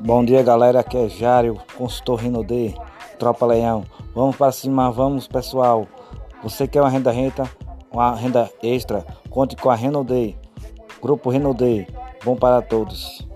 Bom dia, galera. Aqui é Jário, consultor D, Tropa Leão. Vamos para cima, vamos, pessoal. Você quer uma renda renta, uma renda extra? Conte com a D, Grupo D. Bom para todos.